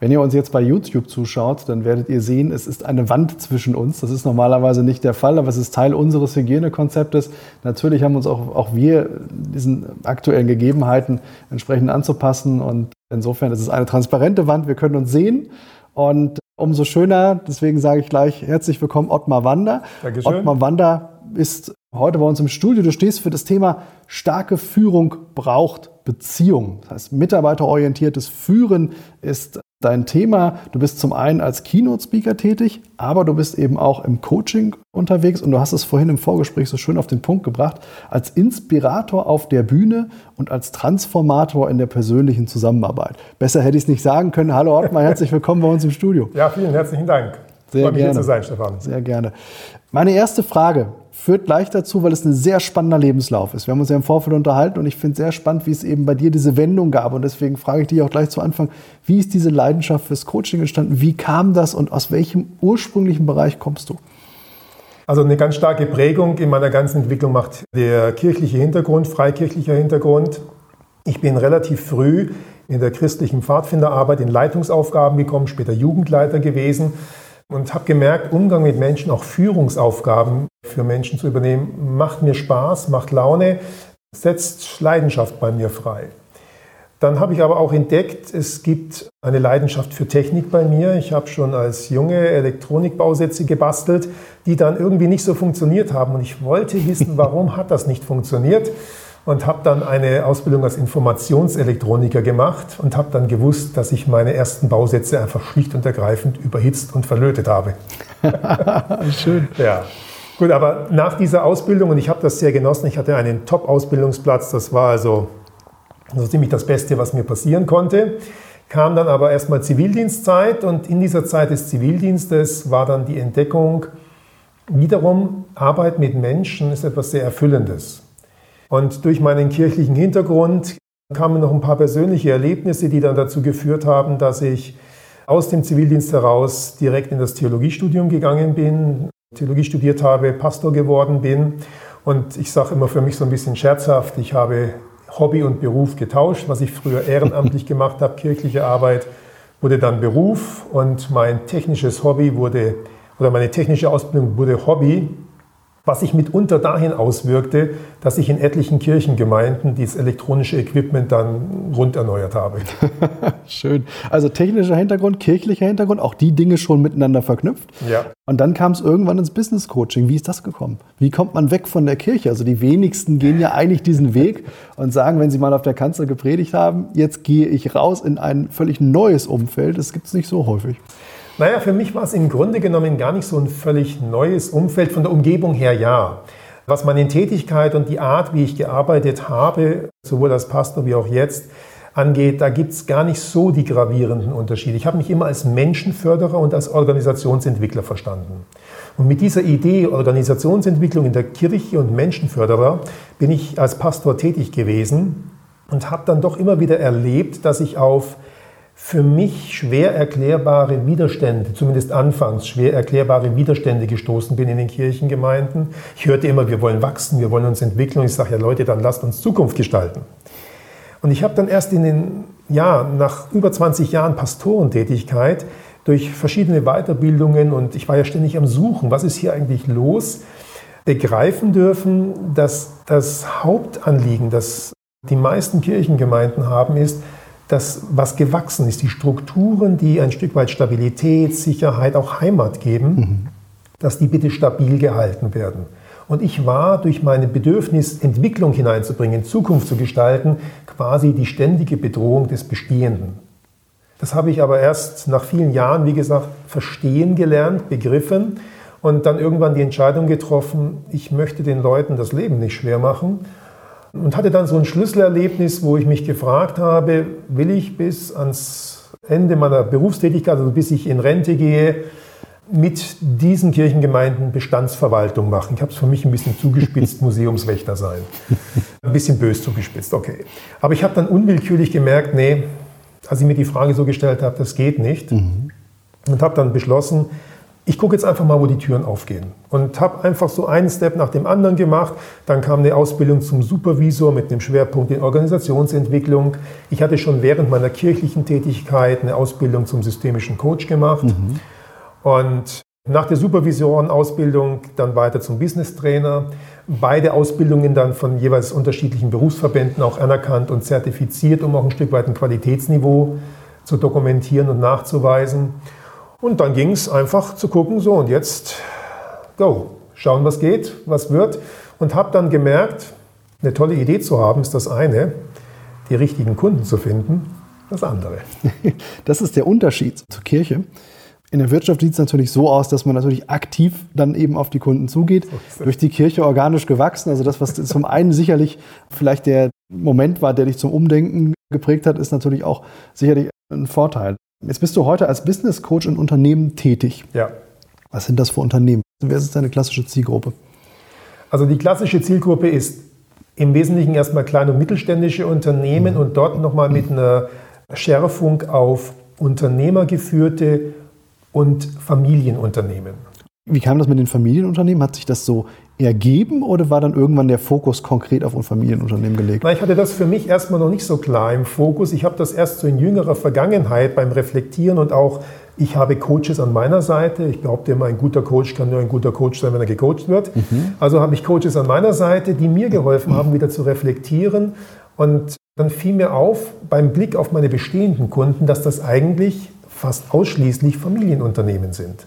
Wenn ihr uns jetzt bei YouTube zuschaut, dann werdet ihr sehen, es ist eine Wand zwischen uns. Das ist normalerweise nicht der Fall, aber es ist Teil unseres Hygienekonzeptes. Natürlich haben uns auch, auch wir diesen aktuellen Gegebenheiten entsprechend anzupassen und insofern ist es eine transparente Wand. Wir können uns sehen und umso schöner, deswegen sage ich gleich herzlich willkommen Ottmar Wander. Dankeschön. Ottmar Wander ist heute bei uns im Studio. Du stehst für das Thema starke Führung braucht Beziehung. Das heißt, mitarbeiterorientiertes Führen ist dein Thema. Du bist zum einen als Keynote-Speaker tätig, aber du bist eben auch im Coaching unterwegs und du hast es vorhin im Vorgespräch so schön auf den Punkt gebracht, als Inspirator auf der Bühne und als Transformator in der persönlichen Zusammenarbeit. Besser hätte ich es nicht sagen können. Hallo Ottmar, herzlich willkommen bei uns im Studio. Ja, vielen herzlichen Dank. Sehr Freue mich gerne. hier zu sein, Stefan. Sehr gerne. Meine erste Frage führt gleich dazu, weil es ein sehr spannender Lebenslauf ist. Wir haben uns ja im Vorfeld unterhalten und ich finde es sehr spannend, wie es eben bei dir diese Wendung gab. Und deswegen frage ich dich auch gleich zu Anfang, wie ist diese Leidenschaft fürs Coaching entstanden? Wie kam das und aus welchem ursprünglichen Bereich kommst du? Also eine ganz starke Prägung in meiner ganzen Entwicklung macht der kirchliche Hintergrund, freikirchlicher Hintergrund. Ich bin relativ früh in der christlichen Pfadfinderarbeit in Leitungsaufgaben gekommen, später Jugendleiter gewesen und habe gemerkt, Umgang mit Menschen, auch Führungsaufgaben für Menschen zu übernehmen, macht mir Spaß, macht Laune, setzt Leidenschaft bei mir frei. Dann habe ich aber auch entdeckt, es gibt eine Leidenschaft für Technik bei mir. Ich habe schon als junge Elektronikbausätze gebastelt, die dann irgendwie nicht so funktioniert haben. Und ich wollte wissen, warum hat das nicht funktioniert? Und habe dann eine Ausbildung als Informationselektroniker gemacht und habe dann gewusst, dass ich meine ersten Bausätze einfach schlicht und ergreifend überhitzt und verlötet habe. Schön. Ja. Gut, aber nach dieser Ausbildung, und ich habe das sehr genossen, ich hatte einen Top-Ausbildungsplatz, das war also so ziemlich das Beste, was mir passieren konnte, kam dann aber erstmal Zivildienstzeit und in dieser Zeit des Zivildienstes war dann die Entdeckung, wiederum Arbeit mit Menschen ist etwas sehr Erfüllendes. Und durch meinen kirchlichen Hintergrund kamen noch ein paar persönliche Erlebnisse, die dann dazu geführt haben, dass ich aus dem Zivildienst heraus direkt in das Theologiestudium gegangen bin, Theologie studiert habe, Pastor geworden bin. Und ich sage immer für mich so ein bisschen scherzhaft, ich habe Hobby und Beruf getauscht. Was ich früher ehrenamtlich gemacht habe, kirchliche Arbeit, wurde dann Beruf und mein technisches Hobby wurde, oder meine technische Ausbildung wurde Hobby was sich mitunter dahin auswirkte, dass ich in etlichen Kirchengemeinden dieses elektronische Equipment dann rund erneuert habe. Schön. Also technischer Hintergrund, kirchlicher Hintergrund, auch die Dinge schon miteinander verknüpft. Ja. Und dann kam es irgendwann ins Business Coaching. Wie ist das gekommen? Wie kommt man weg von der Kirche? Also die wenigsten gehen ja eigentlich diesen Weg und sagen, wenn sie mal auf der Kanzel gepredigt haben, jetzt gehe ich raus in ein völlig neues Umfeld. Das gibt es nicht so häufig. Naja, für mich war es im Grunde genommen gar nicht so ein völlig neues Umfeld. Von der Umgebung her ja. Was meine Tätigkeit und die Art, wie ich gearbeitet habe, sowohl als Pastor wie auch jetzt, angeht, da gibt es gar nicht so die gravierenden Unterschiede. Ich habe mich immer als Menschenförderer und als Organisationsentwickler verstanden. Und mit dieser Idee Organisationsentwicklung in der Kirche und Menschenförderer bin ich als Pastor tätig gewesen und habe dann doch immer wieder erlebt, dass ich auf für mich schwer erklärbare Widerstände, zumindest anfangs schwer erklärbare Widerstände gestoßen bin in den Kirchengemeinden. Ich hörte immer, wir wollen wachsen, wir wollen uns entwickeln. Und ich sage ja, Leute, dann lasst uns Zukunft gestalten. Und ich habe dann erst in den, ja, nach über 20 Jahren Pastorentätigkeit durch verschiedene Weiterbildungen und ich war ja ständig am Suchen, was ist hier eigentlich los, begreifen dürfen, dass das Hauptanliegen, das die meisten Kirchengemeinden haben, ist, das, was gewachsen ist, die Strukturen, die ein Stück weit Stabilität, Sicherheit, auch Heimat geben, mhm. dass die bitte stabil gehalten werden. Und ich war durch mein Bedürfnis, Entwicklung hineinzubringen, Zukunft zu gestalten, quasi die ständige Bedrohung des Bestehenden. Das habe ich aber erst nach vielen Jahren, wie gesagt, verstehen gelernt, begriffen und dann irgendwann die Entscheidung getroffen, ich möchte den Leuten das Leben nicht schwer machen und hatte dann so ein Schlüsselerlebnis, wo ich mich gefragt habe, will ich bis ans Ende meiner Berufstätigkeit, also bis ich in Rente gehe, mit diesen Kirchengemeinden Bestandsverwaltung machen. Ich habe es für mich ein bisschen zugespitzt, Museumswächter sein. Ein bisschen bös zugespitzt, okay. Aber ich habe dann unwillkürlich gemerkt, nee, als ich mir die Frage so gestellt habe, das geht nicht. Mhm. Und habe dann beschlossen, ich gucke jetzt einfach mal, wo die Türen aufgehen. Und habe einfach so einen Step nach dem anderen gemacht. Dann kam eine Ausbildung zum Supervisor mit einem Schwerpunkt in Organisationsentwicklung. Ich hatte schon während meiner kirchlichen Tätigkeit eine Ausbildung zum systemischen Coach gemacht. Mhm. Und nach der Supervisorenausbildung dann weiter zum Business Trainer. Beide Ausbildungen dann von jeweils unterschiedlichen Berufsverbänden auch anerkannt und zertifiziert, um auch ein Stück weit ein Qualitätsniveau zu dokumentieren und nachzuweisen. Und dann ging es einfach zu gucken, so und jetzt go, schauen, was geht, was wird. Und habe dann gemerkt, eine tolle Idee zu haben, ist das eine, die richtigen Kunden zu finden, das andere. Das ist der Unterschied zur Kirche. In der Wirtschaft sieht es natürlich so aus, dass man natürlich aktiv dann eben auf die Kunden zugeht. So durch die Kirche organisch gewachsen. Also das, was zum einen sicherlich vielleicht der Moment war, der dich zum Umdenken geprägt hat, ist natürlich auch sicherlich ein Vorteil. Jetzt bist du heute als Business Coach in Unternehmen tätig. Ja. Was sind das für Unternehmen? Wer ist deine klassische Zielgruppe? Also die klassische Zielgruppe ist im Wesentlichen erstmal kleine und mittelständische Unternehmen mhm. und dort nochmal mit einer Schärfung auf unternehmergeführte und Familienunternehmen. Wie kam das mit den Familienunternehmen? Hat sich das so ergeben oder war dann irgendwann der Fokus konkret auf ein Familienunternehmen gelegt? Na, ich hatte das für mich erstmal noch nicht so klar im Fokus. Ich habe das erst so in jüngerer Vergangenheit beim Reflektieren und auch ich habe Coaches an meiner Seite. Ich behaupte immer, ein guter Coach kann nur ein guter Coach sein, wenn er gecoacht wird. Mhm. Also habe ich Coaches an meiner Seite, die mir geholfen haben, wieder zu reflektieren. Und dann fiel mir auf, beim Blick auf meine bestehenden Kunden, dass das eigentlich fast ausschließlich Familienunternehmen sind.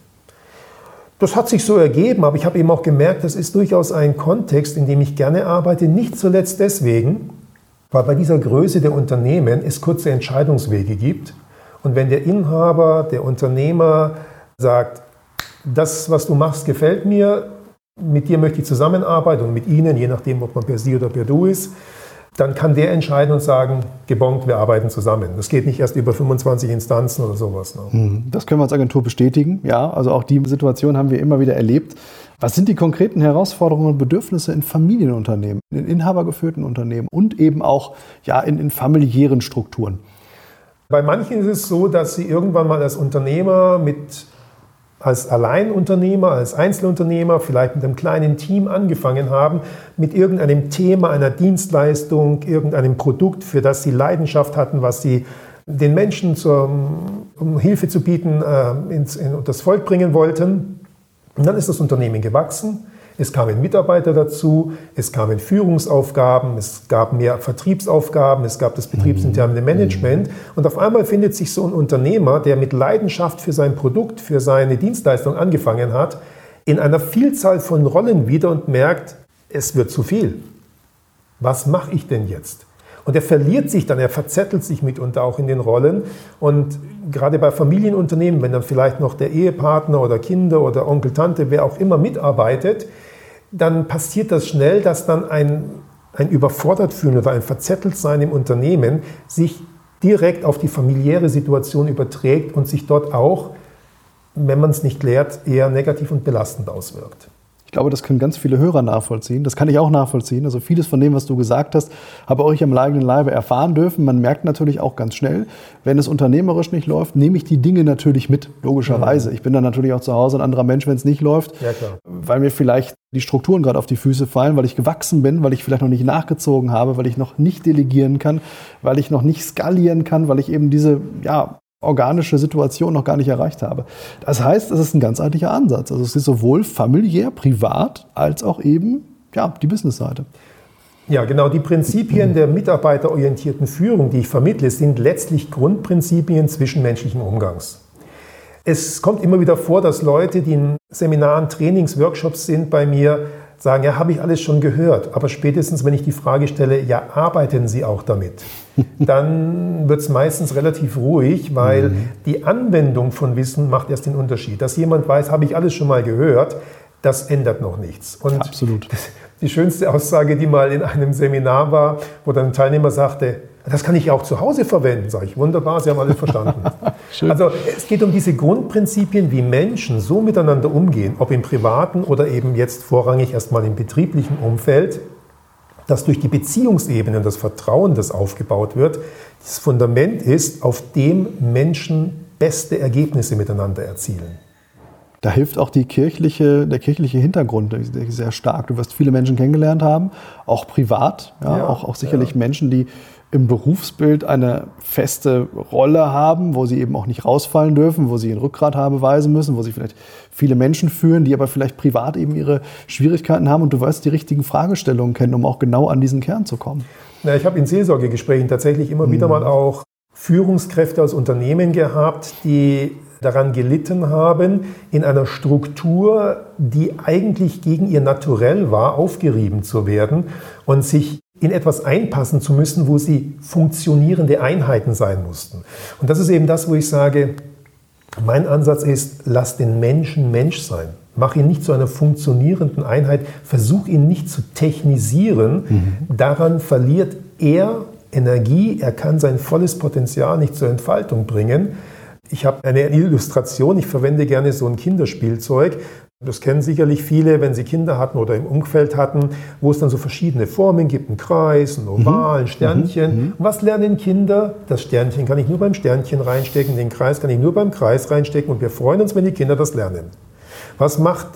Das hat sich so ergeben, aber ich habe eben auch gemerkt, das ist durchaus ein Kontext, in dem ich gerne arbeite, nicht zuletzt deswegen, weil bei dieser Größe der Unternehmen es kurze Entscheidungswege gibt. Und wenn der Inhaber, der Unternehmer sagt, das, was du machst, gefällt mir, mit dir möchte ich zusammenarbeiten und mit Ihnen, je nachdem, ob man per Sie oder per Du ist, dann kann der entscheiden und sagen, gebongt, wir arbeiten zusammen. Das geht nicht erst über 25 Instanzen oder sowas. Ne? Hm, das können wir als Agentur bestätigen. Ja, also auch die Situation haben wir immer wieder erlebt. Was sind die konkreten Herausforderungen und Bedürfnisse in Familienunternehmen, in inhabergeführten Unternehmen und eben auch ja, in, in familiären Strukturen? Bei manchen ist es so, dass sie irgendwann mal als Unternehmer mit als Alleinunternehmer, als Einzelunternehmer, vielleicht mit einem kleinen Team angefangen haben, mit irgendeinem Thema, einer Dienstleistung, irgendeinem Produkt, für das sie Leidenschaft hatten, was sie den Menschen zur, um Hilfe zu bieten, äh, ins, in, das Volk bringen wollten. Und dann ist das Unternehmen gewachsen es kamen Mitarbeiter dazu, es kamen Führungsaufgaben, es gab mehr Vertriebsaufgaben, es gab das betriebsinterne mhm. Management. Und auf einmal findet sich so ein Unternehmer, der mit Leidenschaft für sein Produkt, für seine Dienstleistung angefangen hat, in einer Vielzahl von Rollen wieder und merkt, es wird zu viel. Was mache ich denn jetzt? Und er verliert sich dann, er verzettelt sich mitunter auch in den Rollen. Und gerade bei Familienunternehmen, wenn dann vielleicht noch der Ehepartner oder Kinder oder Onkel, Tante, wer auch immer mitarbeitet, dann passiert das schnell, dass dann ein, ein überfordert fühlen oder ein verzettelt sein im Unternehmen sich direkt auf die familiäre Situation überträgt und sich dort auch, wenn man es nicht klärt, eher negativ und belastend auswirkt. Ich glaube, das können ganz viele Hörer nachvollziehen. Das kann ich auch nachvollziehen. Also vieles von dem, was du gesagt hast, habe auch ich am eigenen Leibe erfahren dürfen. Man merkt natürlich auch ganz schnell, wenn es unternehmerisch nicht läuft, nehme ich die Dinge natürlich mit, logischerweise. Mhm. Ich bin dann natürlich auch zu Hause ein anderer Mensch, wenn es nicht läuft, ja, weil mir vielleicht die Strukturen gerade auf die Füße fallen, weil ich gewachsen bin, weil ich vielleicht noch nicht nachgezogen habe, weil ich noch nicht delegieren kann, weil ich noch nicht skalieren kann, weil ich eben diese ja, organische Situation noch gar nicht erreicht habe. Das heißt, es ist ein ganzheitlicher Ansatz. Also es ist sowohl familiär, privat, als auch eben ja, die Businessseite. Ja, genau. Die Prinzipien der mitarbeiterorientierten Führung, die ich vermittle, sind letztlich Grundprinzipien zwischenmenschlichen Umgangs. Es kommt immer wieder vor, dass Leute, die in Seminaren, Trainings, Workshops sind bei mir, sagen, ja, habe ich alles schon gehört. Aber spätestens, wenn ich die Frage stelle, ja, arbeiten Sie auch damit? Dann wird es meistens relativ ruhig, weil mhm. die Anwendung von Wissen macht erst den Unterschied. Dass jemand weiß, habe ich alles schon mal gehört, das ändert noch nichts. Und Absolut. die schönste Aussage, die mal in einem Seminar war, wo dann ein Teilnehmer sagte, Das kann ich auch zu Hause verwenden, sage ich. Wunderbar, Sie haben alles verstanden. also es geht um diese Grundprinzipien, wie Menschen so miteinander umgehen, ob im privaten oder eben jetzt vorrangig erstmal im betrieblichen Umfeld, dass durch die Beziehungsebene und das Vertrauen, das aufgebaut wird, das Fundament ist, auf dem Menschen beste Ergebnisse miteinander erzielen. Da hilft auch die kirchliche, der kirchliche Hintergrund sehr stark. Du wirst viele Menschen kennengelernt haben, auch privat, ja, ja, auch, auch sicherlich ja. Menschen, die im Berufsbild eine feste Rolle haben, wo sie eben auch nicht rausfallen dürfen, wo sie ein Rückgrat haben beweisen müssen, wo sie vielleicht viele Menschen führen, die aber vielleicht privat eben ihre Schwierigkeiten haben und du weißt die richtigen Fragestellungen kennen, um auch genau an diesen Kern zu kommen. Ja, ich habe in Seelsorgegesprächen tatsächlich immer wieder mal auch Führungskräfte aus Unternehmen gehabt, die daran gelitten haben, in einer Struktur, die eigentlich gegen ihr Naturell war, aufgerieben zu werden und sich in etwas einpassen zu müssen, wo sie funktionierende Einheiten sein mussten. Und das ist eben das, wo ich sage, mein Ansatz ist, lass den Menschen Mensch sein. Mach ihn nicht zu einer funktionierenden Einheit, versuch ihn nicht zu technisieren. Mhm. Daran verliert er Energie, er kann sein volles Potenzial nicht zur Entfaltung bringen. Ich habe eine Illustration, ich verwende gerne so ein Kinderspielzeug. Das kennen sicherlich viele, wenn sie Kinder hatten oder im Umfeld hatten, wo es dann so verschiedene Formen gibt, ein Kreis, ein Oval, ein mhm. Sternchen. Mhm. Und was lernen Kinder? Das Sternchen kann ich nur beim Sternchen reinstecken, den Kreis kann ich nur beim Kreis reinstecken und wir freuen uns, wenn die Kinder das lernen. Was macht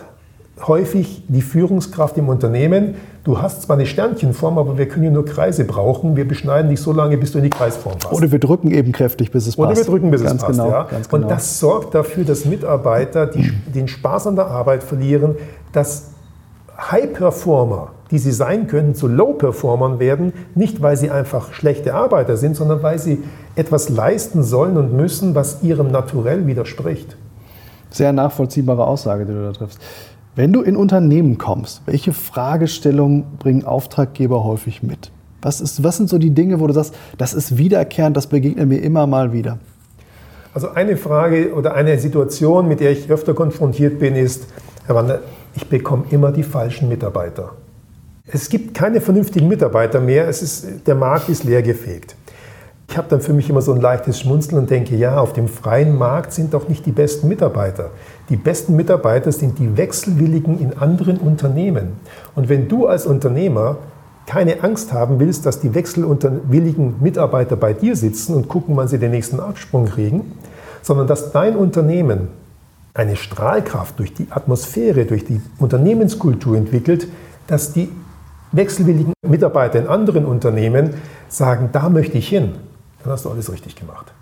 häufig die Führungskraft im Unternehmen? Du hast zwar eine Sternchenform, aber wir können ja nur Kreise brauchen. Wir beschneiden dich so lange, bis du in die Kreisform passt. Oder wir drücken eben kräftig, bis es passt. Oder wir drücken, bis ganz es passt. Genau, ja. ganz genau. Und das sorgt dafür, dass Mitarbeiter die, den Spaß an der Arbeit verlieren, dass High-Performer, die sie sein können, zu Low-Performern werden, nicht weil sie einfach schlechte Arbeiter sind, sondern weil sie etwas leisten sollen und müssen, was ihrem Naturell widerspricht. Sehr nachvollziehbare Aussage, die du da triffst. Wenn du in Unternehmen kommst, welche Fragestellungen bringen Auftraggeber häufig mit? Was, ist, was sind so die Dinge, wo du sagst, das ist wiederkehrend, das begegnet mir immer mal wieder? Also eine Frage oder eine Situation, mit der ich öfter konfrontiert bin, ist, Herr Wander, ich bekomme immer die falschen Mitarbeiter. Es gibt keine vernünftigen Mitarbeiter mehr, es ist, der Markt ist leergefegt. Ich habe dann für mich immer so ein leichtes Schmunzeln und denke, ja, auf dem freien Markt sind doch nicht die besten Mitarbeiter. Die besten Mitarbeiter sind die Wechselwilligen in anderen Unternehmen. Und wenn du als Unternehmer keine Angst haben willst, dass die wechselwilligen Mitarbeiter bei dir sitzen und gucken, wann sie den nächsten Absprung kriegen, sondern dass dein Unternehmen eine Strahlkraft durch die Atmosphäre, durch die Unternehmenskultur entwickelt, dass die wechselwilligen Mitarbeiter in anderen Unternehmen sagen, da möchte ich hin dann hast du alles richtig gemacht.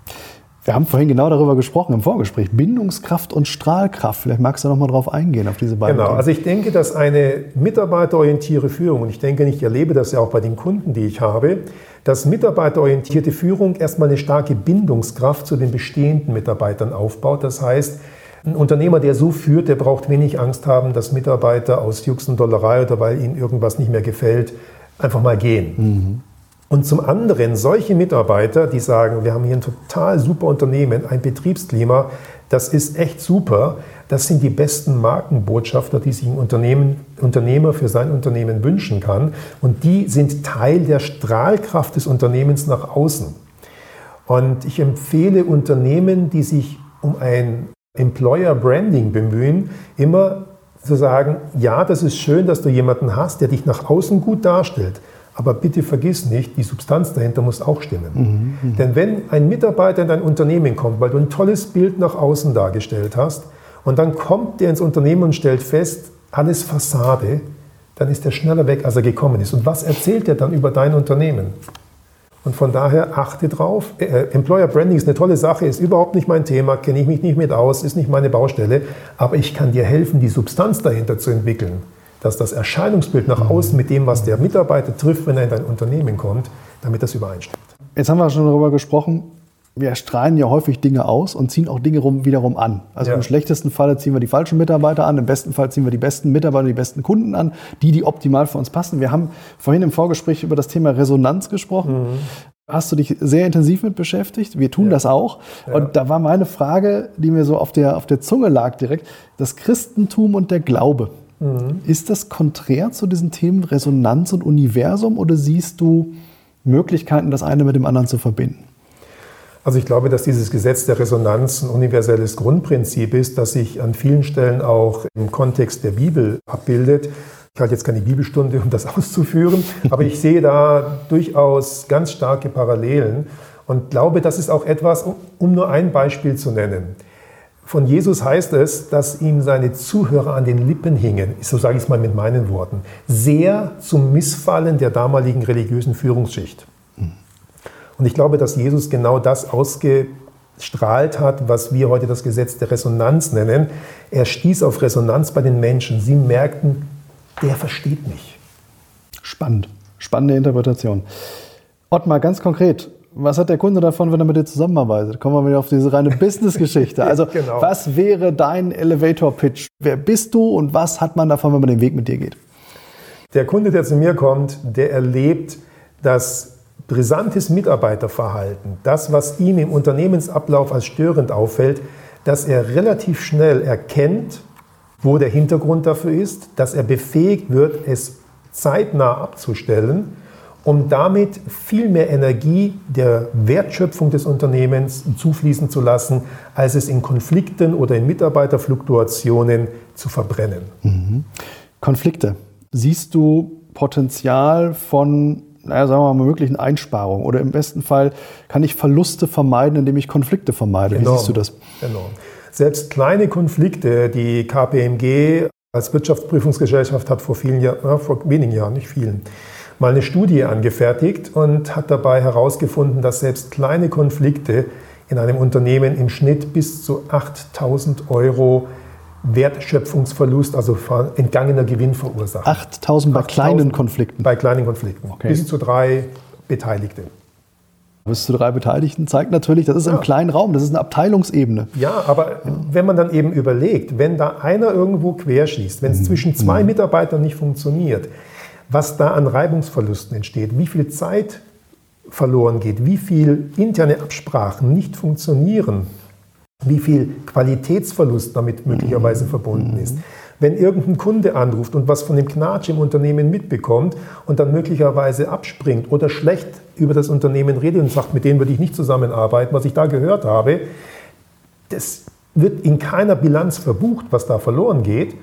Wir haben vorhin genau darüber gesprochen im Vorgespräch. Bindungskraft und Strahlkraft. Vielleicht magst du noch mal drauf eingehen, auf diese beiden. Genau, Themen. also ich denke, dass eine mitarbeiterorientierte Führung, und ich denke ich erlebe das ja auch bei den Kunden, die ich habe, dass mitarbeiterorientierte Führung erstmal eine starke Bindungskraft zu den bestehenden Mitarbeitern aufbaut. Das heißt, ein Unternehmer, der so führt, der braucht wenig Angst haben, dass Mitarbeiter aus Jux und Dollerei oder weil ihnen irgendwas nicht mehr gefällt, einfach mal gehen. Mhm. Und zum anderen solche Mitarbeiter, die sagen, wir haben hier ein total super Unternehmen, ein Betriebsklima, das ist echt super. Das sind die besten Markenbotschafter, die sich ein Unternehmen, Unternehmer für sein Unternehmen wünschen kann. Und die sind Teil der Strahlkraft des Unternehmens nach außen. Und ich empfehle Unternehmen, die sich um ein Employer Branding bemühen, immer zu sagen, ja, das ist schön, dass du jemanden hast, der dich nach außen gut darstellt. Aber bitte vergiss nicht, die Substanz dahinter muss auch stimmen. Mhm, mh. Denn wenn ein Mitarbeiter in dein Unternehmen kommt, weil du ein tolles Bild nach außen dargestellt hast, und dann kommt der ins Unternehmen und stellt fest, alles Fassade, dann ist er schneller weg, als er gekommen ist. Und was erzählt er dann über dein Unternehmen? Und von daher achte drauf. Äh, äh Employer Branding ist eine tolle Sache, ist überhaupt nicht mein Thema, kenne ich mich nicht mit aus, ist nicht meine Baustelle, aber ich kann dir helfen, die Substanz dahinter zu entwickeln dass das Erscheinungsbild nach außen mit dem, was der Mitarbeiter trifft, wenn er in dein Unternehmen kommt, damit das übereinstimmt. Jetzt haben wir schon darüber gesprochen, wir strahlen ja häufig Dinge aus und ziehen auch Dinge rum, wiederum an. Also ja. im schlechtesten Fall ziehen wir die falschen Mitarbeiter an, im besten Fall ziehen wir die besten Mitarbeiter, die besten Kunden an, die, die optimal für uns passen. Wir haben vorhin im Vorgespräch über das Thema Resonanz gesprochen. Mhm. Hast du dich sehr intensiv mit beschäftigt? Wir tun ja. das auch. Ja. Und da war meine Frage, die mir so auf der, auf der Zunge lag direkt, das Christentum und der Glaube. Mhm. Ist das konträr zu diesen Themen Resonanz und Universum oder siehst du Möglichkeiten, das eine mit dem anderen zu verbinden? Also ich glaube, dass dieses Gesetz der Resonanz ein universelles Grundprinzip ist, das sich an vielen Stellen auch im Kontext der Bibel abbildet. Ich halte jetzt keine Bibelstunde, um das auszuführen, aber ich sehe da durchaus ganz starke Parallelen und glaube, das ist auch etwas, um nur ein Beispiel zu nennen. Von Jesus heißt es, dass ihm seine Zuhörer an den Lippen hingen, so sage ich es mal mit meinen Worten, sehr zum Missfallen der damaligen religiösen Führungsschicht. Und ich glaube, dass Jesus genau das ausgestrahlt hat, was wir heute das Gesetz der Resonanz nennen. Er stieß auf Resonanz bei den Menschen. Sie merkten, der versteht mich. Spannend. Spannende Interpretation. Ottmar, ganz konkret, was hat der Kunde davon, wenn er mit dir zusammenarbeitet? Kommen wir wieder auf diese reine Business-Geschichte. Also, genau. was wäre dein Elevator-Pitch? Wer bist du und was hat man davon, wenn man den Weg mit dir geht? Der Kunde, der zu mir kommt, der erlebt, dass brisantes Mitarbeiterverhalten, das, was ihm im Unternehmensablauf als störend auffällt, dass er relativ schnell erkennt, wo der Hintergrund dafür ist, dass er befähigt wird, es zeitnah abzustellen um damit viel mehr Energie der Wertschöpfung des Unternehmens zufließen zu lassen, als es in Konflikten oder in Mitarbeiterfluktuationen zu verbrennen. Mhm. Konflikte. Siehst du Potenzial von, naja, sagen wir mal, möglichen Einsparungen? Oder im besten Fall kann ich Verluste vermeiden, indem ich Konflikte vermeide? Wie enorm, siehst du das? Enorm. Selbst kleine Konflikte, die KPMG als Wirtschaftsprüfungsgesellschaft hat vor vielen Jahren, vor wenigen Jahren, nicht vielen, mal eine Studie angefertigt und hat dabei herausgefunden, dass selbst kleine Konflikte in einem Unternehmen im Schnitt bis zu 8000 Euro Wertschöpfungsverlust, also entgangener Gewinn verursachen. 8000 bei 8 kleinen Konflikten? Bei kleinen Konflikten. Okay. Bis zu drei Beteiligte. Bis zu drei Beteiligten zeigt natürlich, das ist ja. im kleinen Raum, das ist eine Abteilungsebene. Ja, aber ja. wenn man dann eben überlegt, wenn da einer irgendwo querschießt, wenn es mhm. zwischen zwei mhm. Mitarbeitern nicht funktioniert, was da an Reibungsverlusten entsteht, wie viel Zeit verloren geht, wie viel interne Absprachen nicht funktionieren, wie viel Qualitätsverlust damit möglicherweise verbunden ist. Wenn irgendein Kunde anruft und was von dem Knatsch im Unternehmen mitbekommt und dann möglicherweise abspringt oder schlecht über das Unternehmen redet und sagt, mit denen würde ich nicht zusammenarbeiten, was ich da gehört habe, das wird in keiner Bilanz verbucht, was da verloren geht.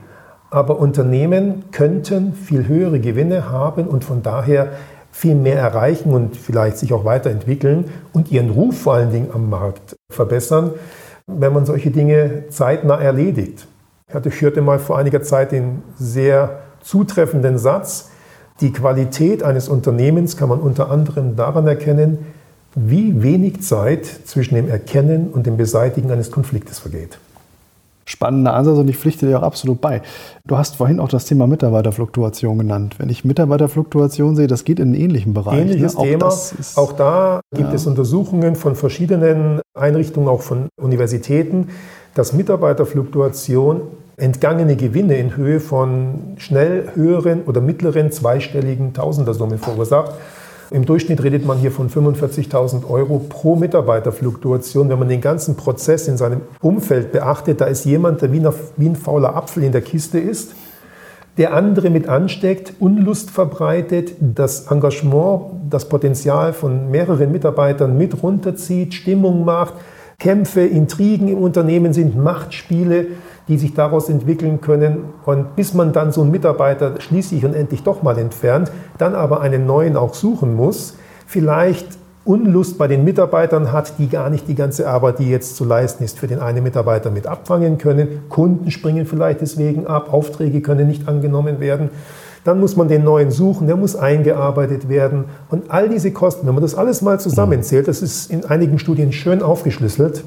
Aber Unternehmen könnten viel höhere Gewinne haben und von daher viel mehr erreichen und vielleicht sich auch weiterentwickeln und ihren Ruf vor allen Dingen am Markt verbessern, wenn man solche Dinge zeitnah erledigt. Ich hörte mal vor einiger Zeit den sehr zutreffenden Satz, die Qualität eines Unternehmens kann man unter anderem daran erkennen, wie wenig Zeit zwischen dem Erkennen und dem Beseitigen eines Konfliktes vergeht spannender Ansatz und ich pflichte dir auch absolut bei. Du hast vorhin auch das Thema Mitarbeiterfluktuation genannt. Wenn ich Mitarbeiterfluktuation sehe, das geht in einen ähnlichen Bereich. Ne? Ähnliches ne? Thema. Ist, auch da gibt ja. es Untersuchungen von verschiedenen Einrichtungen, auch von Universitäten, dass Mitarbeiterfluktuation entgangene Gewinne in Höhe von schnell höheren oder mittleren zweistelligen Tausendersummen verursacht. Im Durchschnitt redet man hier von 45.000 Euro pro Mitarbeiterfluktuation. Wenn man den ganzen Prozess in seinem Umfeld beachtet, da ist jemand, der wie, ein fauler Apfel in der Kiste ist, der andere mit ansteckt, Unlust verbreitet, das Engagement, das Potenzial von mehreren Mitarbeitern mit runterzieht, Stimmung macht, Kämpfe, Intrigen im Unternehmen sind, Machtspiele die sich daraus entwickeln können. Und bis man dann so einen Mitarbeiter schließlich und endlich doch mal entfernt, dann aber einen neuen auch suchen muss, vielleicht Unlust bei den Mitarbeitern hat, die gar nicht die ganze Arbeit, die jetzt zu leisten ist, für den einen Mitarbeiter mit abfangen können. Kunden springen vielleicht deswegen ab, Aufträge können nicht angenommen werden. Dann muss man den neuen suchen, der muss eingearbeitet werden. Und all diese Kosten, wenn man das alles mal zusammenzählt, das ist in einigen Studien schön aufgeschlüsselt,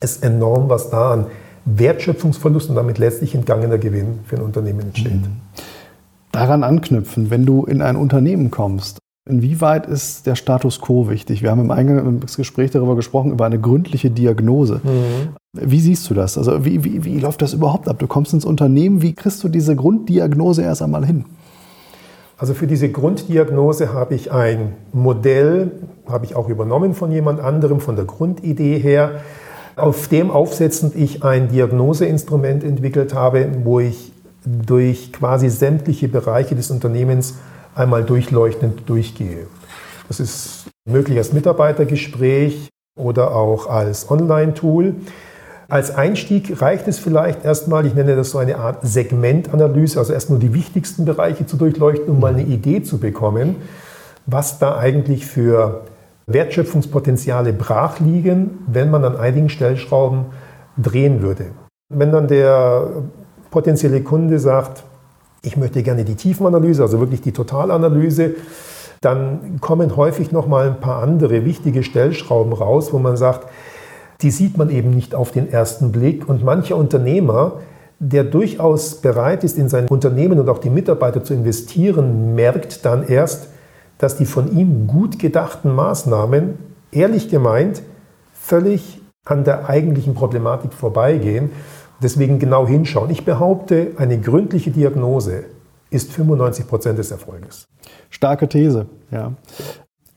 ist enorm, was da an Wertschöpfungsverlust und damit letztlich entgangener Gewinn für ein Unternehmen entsteht. Mhm. Daran anknüpfen, wenn du in ein Unternehmen kommst, inwieweit ist der Status quo wichtig? Wir haben im Eingang des Gesprächs darüber gesprochen, über eine gründliche Diagnose. Mhm. Wie siehst du das? Also wie, wie, wie läuft das überhaupt ab? Du kommst ins Unternehmen, wie kriegst du diese Grunddiagnose erst einmal hin? Also für diese Grunddiagnose habe ich ein Modell, habe ich auch übernommen von jemand anderem, von der Grundidee her, auf dem aufsetzend ich ein Diagnoseinstrument entwickelt habe, wo ich durch quasi sämtliche Bereiche des Unternehmens einmal durchleuchtend durchgehe. Das ist möglich als Mitarbeitergespräch oder auch als Online-Tool. Als Einstieg reicht es vielleicht erstmal, ich nenne das so eine Art Segmentanalyse, also erst nur die wichtigsten Bereiche zu durchleuchten, um mal eine Idee zu bekommen, was da eigentlich für Wertschöpfungspotenziale brach liegen, wenn man an einigen Stellschrauben drehen würde. Wenn dann der potenzielle Kunde sagt, ich möchte gerne die Tiefenanalyse, also wirklich die Totalanalyse, dann kommen häufig noch mal ein paar andere wichtige Stellschrauben raus, wo man sagt, die sieht man eben nicht auf den ersten Blick. Und mancher Unternehmer, der durchaus bereit ist, in sein Unternehmen und auch die Mitarbeiter zu investieren, merkt dann erst, dass die von ihm gut gedachten Maßnahmen, ehrlich gemeint, völlig an der eigentlichen Problematik vorbeigehen. Deswegen genau hinschauen. Ich behaupte, eine gründliche Diagnose ist 95 Prozent des Erfolges. Starke These, ja.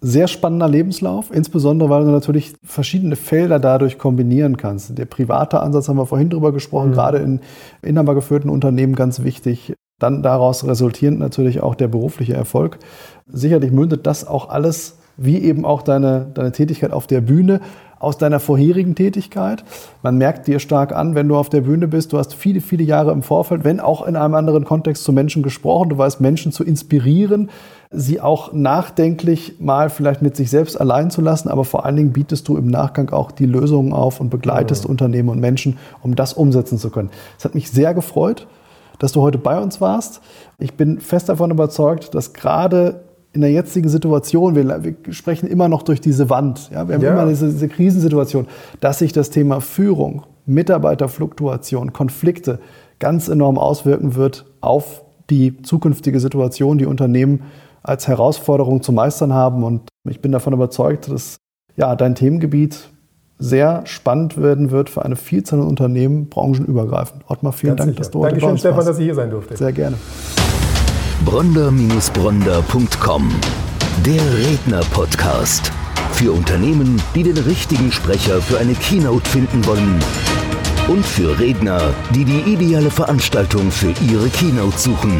Sehr spannender Lebenslauf, insbesondere weil du natürlich verschiedene Felder dadurch kombinieren kannst. Der private Ansatz haben wir vorhin drüber gesprochen, mhm. gerade in inhabergeführten Unternehmen ganz wichtig. Dann daraus resultierend natürlich auch der berufliche Erfolg. Sicherlich mündet das auch alles, wie eben auch deine, deine Tätigkeit auf der Bühne, aus deiner vorherigen Tätigkeit. Man merkt dir stark an, wenn du auf der Bühne bist, du hast viele, viele Jahre im Vorfeld, wenn auch in einem anderen Kontext zu Menschen gesprochen, du weißt Menschen zu inspirieren, sie auch nachdenklich mal vielleicht mit sich selbst allein zu lassen, aber vor allen Dingen bietest du im Nachgang auch die Lösungen auf und begleitest mhm. Unternehmen und Menschen, um das umsetzen zu können. Es hat mich sehr gefreut, dass du heute bei uns warst. Ich bin fest davon überzeugt, dass gerade in der jetzigen Situation, wir, wir, sprechen immer noch durch diese Wand, ja, wir haben ja. immer diese, diese Krisensituation, dass sich das Thema Führung, Mitarbeiterfluktuation, Konflikte ganz enorm auswirken wird auf die zukünftige Situation, die Unternehmen als Herausforderung zu meistern haben. Und ich bin davon überzeugt, dass ja, dein Themengebiet sehr spannend werden wird für eine Vielzahl an Unternehmen, branchenübergreifend. Ottmar, vielen Ganz Dank, sicher. dass du heute Dankeschön, bei uns Stefan, warst. dass ich hier sein durfte. Sehr gerne bronder-bronder.com. Der Redner-Podcast. Für Unternehmen, die den richtigen Sprecher für eine Keynote finden wollen. Und für Redner, die die ideale Veranstaltung für ihre Keynote suchen.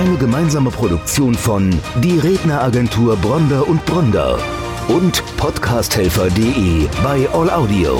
Eine gemeinsame Produktion von Die Redneragentur Bronder und Bronder und podcasthelfer.de bei All Audio.